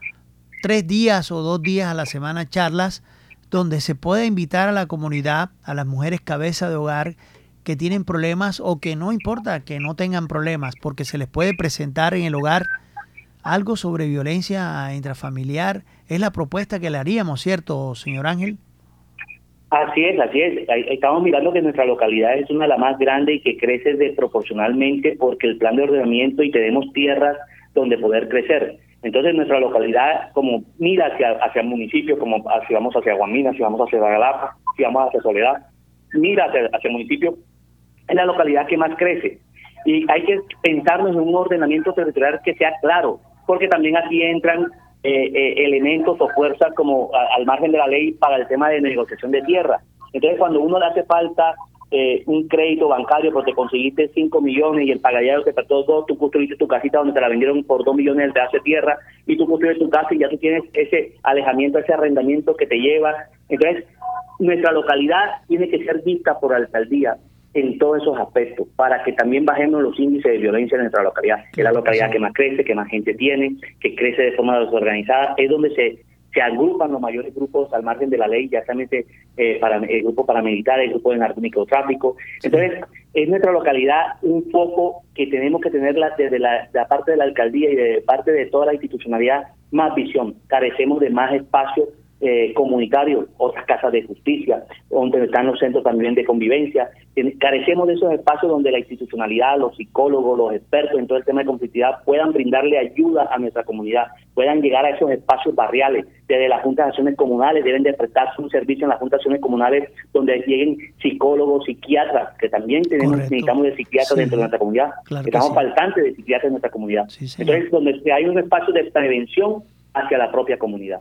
tres días o dos días a la semana charlas donde se puede invitar a la comunidad, a las mujeres cabeza de hogar que tienen problemas o que no importa que no tengan problemas, porque se les puede presentar en el hogar algo sobre violencia intrafamiliar. Es la propuesta que le haríamos, ¿cierto, señor Ángel? Así es, así es. Estamos mirando que nuestra localidad es una de las más grandes y que crece desproporcionalmente porque el plan de ordenamiento y tenemos tierras donde poder crecer. Entonces nuestra localidad como mira hacia, hacia el municipio, como si vamos hacia Guamina, si vamos hacia Galapa, si vamos hacia Soledad, mira hacia, el municipio, es la localidad que más crece. Y hay que pensarnos en un ordenamiento territorial que sea claro, porque también aquí entran eh, eh, elementos o fuerzas como al margen de la ley para el tema de negociación de tierra. Entonces cuando uno le hace falta eh, un crédito bancario porque conseguiste 5 millones y el pagallado te trató dos, tú construiste tu casita donde te la vendieron por 2 millones de hace tierra y tú construyes tu casa y ya tú tienes ese alejamiento, ese arrendamiento que te lleva. Entonces, nuestra localidad tiene que ser vista por alcaldía en todos esos aspectos para que también bajemos los índices de violencia en nuestra localidad, que es la localidad que más crece, que más gente tiene, que crece de forma desorganizada, es donde se se agrupan los mayores grupos al margen de la ley, ya también eh, para, el grupo paramilitar, el grupo de narcotráfico. Entonces, es nuestra localidad un foco que tenemos que tener desde la, la, parte de la alcaldía y de parte de toda la institucionalidad más visión. Carecemos de más espacio eh, comunitarios, otras casas de justicia, donde están los centros también de convivencia. Carecemos de esos espacios donde la institucionalidad, los psicólogos, los expertos en todo el tema de conflictividad puedan brindarle ayuda a nuestra comunidad, puedan llegar a esos espacios barriales. Desde las juntas de acciones comunales deben de prestarse un servicio en las juntas de acciones comunales donde lleguen psicólogos, psiquiatras, que también tenemos necesitamos de psiquiatras dentro de nuestra comunidad. Estamos faltantes de psiquiatras en nuestra comunidad. Entonces, donde hay un espacio de prevención hacia la propia comunidad.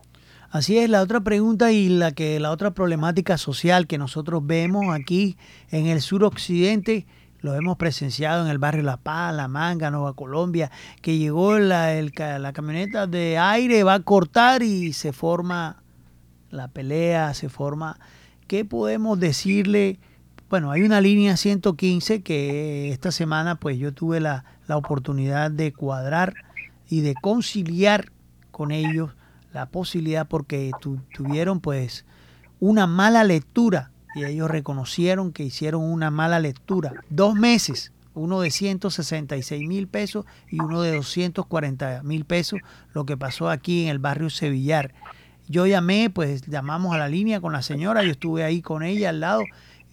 Así es, la otra pregunta y la que la otra problemática social que nosotros vemos aquí en el suroccidente, lo hemos presenciado en el barrio La Paz, La Manga, Nueva Colombia, que llegó la, la camioneta de aire, va a cortar y se forma la pelea, se forma... ¿Qué podemos decirle bueno, hay una línea 115 que esta semana pues yo tuve la, la oportunidad de cuadrar y de conciliar con ellos la posibilidad porque tuvieron pues una mala lectura y ellos reconocieron que hicieron una mala lectura. Dos meses, uno de 166 mil pesos y uno de 240 mil pesos, lo que pasó aquí en el barrio Sevillar. Yo llamé, pues llamamos a la línea con la señora, yo estuve ahí con ella al lado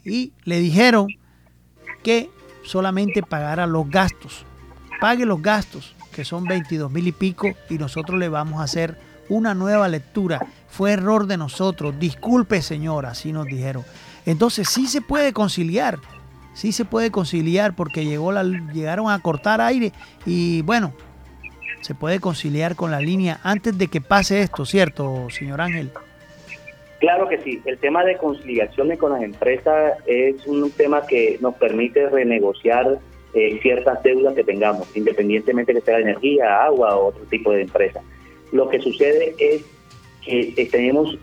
y le dijeron que solamente pagara los gastos. Pague los gastos, que son 22 mil y pico, y nosotros le vamos a hacer una nueva lectura. Fue error de nosotros. Disculpe, señora, así nos dijeron. Entonces sí se puede conciliar. Sí se puede conciliar porque llegó la, llegaron a cortar aire y bueno, se puede conciliar con la línea antes de que pase esto, ¿cierto, señor Ángel? Claro que sí. El tema de conciliaciones con las empresas es un tema que nos permite renegociar eh, ciertas deudas que tengamos, independientemente que sea energía, agua o otro tipo de empresa. Lo que sucede es que eh, tenemos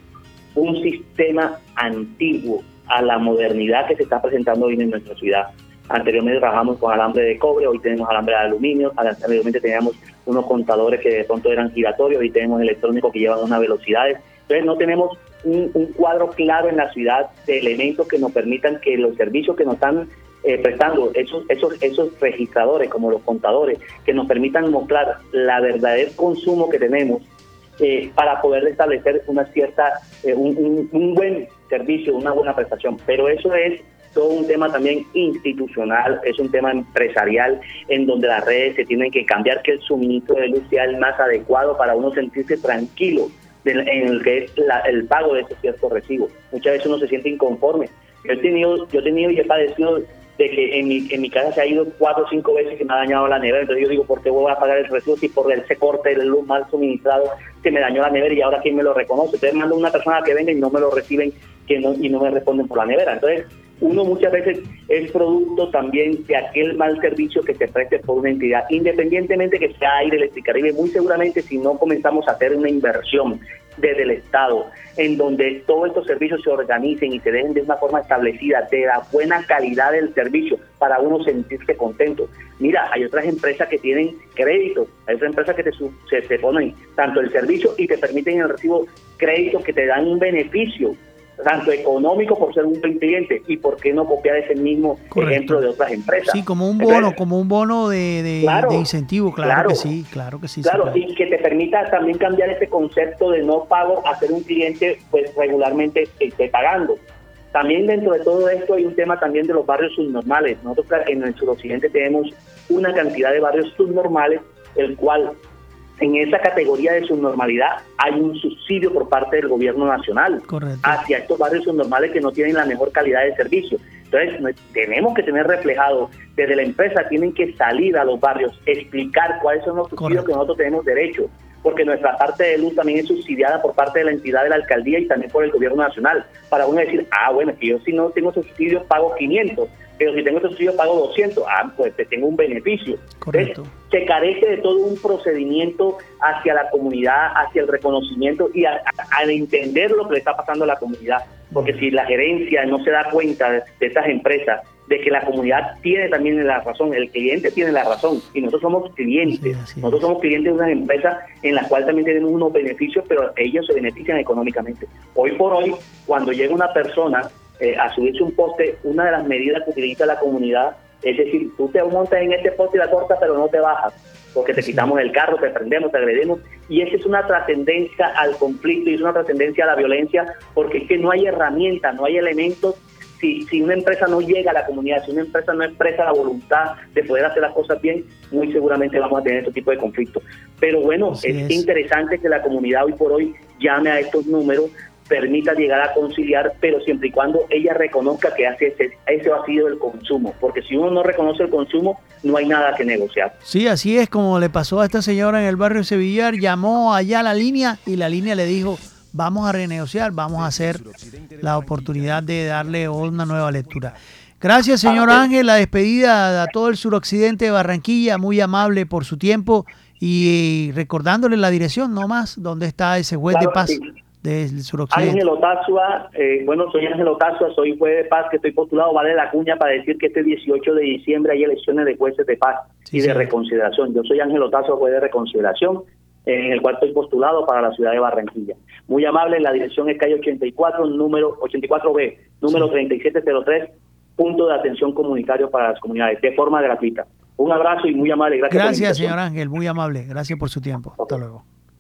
un sistema antiguo a la modernidad que se está presentando hoy en nuestra ciudad. Anteriormente trabajamos con alambre de cobre, hoy tenemos alambre de aluminio, anteriormente teníamos unos contadores que de pronto eran giratorios, hoy tenemos electrónicos que llevan unas velocidades. Entonces no tenemos un, cuadro claro en la ciudad de elementos que nos permitan que los servicios que nos están eh, prestando esos, esos, esos registradores como los contadores, que nos permitan mostrar la verdadero consumo que tenemos eh, para poder establecer una cierta, eh, un, un, buen servicio, una buena prestación. Pero eso es todo un tema también institucional, es un tema empresarial en donde las redes se tienen que cambiar, que el suministro de luz sea el más adecuado para uno sentirse tranquilo en el que es el pago de ese cierto recibo. Muchas veces uno se siente inconforme. Yo he tenido, yo he tenido y he padecido de que en mi, en mi casa se ha ido cuatro o cinco veces que me ha dañado la nevera. Entonces yo digo, ¿por qué voy a pagar el recibo si por ese corte de luz mal suministrado que me dañó la nevera y ahora quién me lo reconoce? Entonces mando a una persona que venga y no me lo reciben que no, y no me responden por la nevera. Entonces uno muchas veces es producto también de aquel mal servicio que se preste por una entidad, independientemente que sea aire Electricaribe, muy seguramente si no comenzamos a hacer una inversión desde el Estado, en donde todos estos servicios se organicen y se dejen de una forma establecida, de la buena calidad del servicio, para uno sentirse contento. Mira, hay otras empresas que tienen créditos, hay otras empresas que te, se, ponen tanto el servicio y te permiten el recibo créditos que te dan un beneficio tanto económico por ser un buen cliente y por qué no copiar ese mismo ejemplo de otras empresas. Sí, como un bono, como un bono de, incentivo, claro, que sí, claro que sí. Claro, y que te permita también cambiar ese concepto de no pago a ser un cliente pues regularmente esté pagando. También dentro de todo esto hay un tema también de los barrios subnormales. Nosotros en el suroccidente tenemos una cantidad de barrios subnormales, el cual en esa categoría de subnormalidad hay un subsidio por parte del gobierno nacional hacia estos barrios subnormales que no tienen la mejor calidad de servicio. Entonces, tenemos que tener reflejado, desde la empresa tienen que salir a los barrios, explicar cuáles son los subsidios que nosotros tenemos derecho, porque nuestra parte de luz también es subsidiada por parte de la entidad de la alcaldía y también por el gobierno nacional. Para uno decir, ah, bueno, que yo si no tengo subsidios pago 500, pero si tengo este subsidio pago 200, ah, pues te tengo un beneficio. Correcto. se carece de todo un procedimiento hacia la comunidad, hacia el reconocimiento y al entender lo que le está pasando a la comunidad. Porque si la gerencia no se da cuenta de, estas empresas, de que la comunidad tiene también la razón, el cliente tiene la razón, y nosotros somos clientes, nosotros somos clientes de una empresa en la cual también tenemos unos beneficios, pero ellos se benefician económicamente. Hoy por hoy, cuando llega una persona eh, a subirse un poste, una de las medidas que utiliza la comunidad es decir, tú te montas en este poste y la cortas, pero no te bajas, porque te quitamos el carro, te prendemos, te agredimos, y esa es una trascendencia al conflicto y es una trascendencia a la violencia, porque es que no hay herramientas, no hay elementos. Si, si una empresa no llega a la comunidad, si una empresa no expresa la voluntad de poder hacer las cosas bien, muy seguramente vamos a tener este tipo de conflictos. Pero bueno, es interesante que la comunidad hoy por hoy llame a estos números permita llegar a conciliar, pero siempre y cuando ella reconozca que hace ese, ese ha sido el consumo, porque si uno no reconoce el consumo, no hay nada que negociar. Sí, así es como le pasó a esta señora en el barrio Sevillar, llamó allá a la línea y la línea le dijo, vamos a renegociar, vamos a hacer la oportunidad de darle una nueva lectura. Gracias, señor Ángel, la despedida a todo el suroccidente de Barranquilla, muy amable por su tiempo y recordándole la dirección nomás, donde está ese juez de paz. Del suroccidente. Ángel Otazua, eh, bueno, soy Ángel Otazua, soy juez de paz que estoy postulado, vale la cuña para decir que este 18 de diciembre hay elecciones de jueces de paz Sí, y de señor. reconciliación. Yo soy Ángel Otazua, juez de reconciliación, en el cual estoy postulado para la ciudad de Barranquilla. Muy amable, la dirección es calle 84, número 84B, número 3703, punto de atención comunitario para las comunidades, de forma gratuita. Un abrazo y muy amable. Gracias, por la Gracias, señor Ángel, muy amable. Gracias por su tiempo. Hasta luego.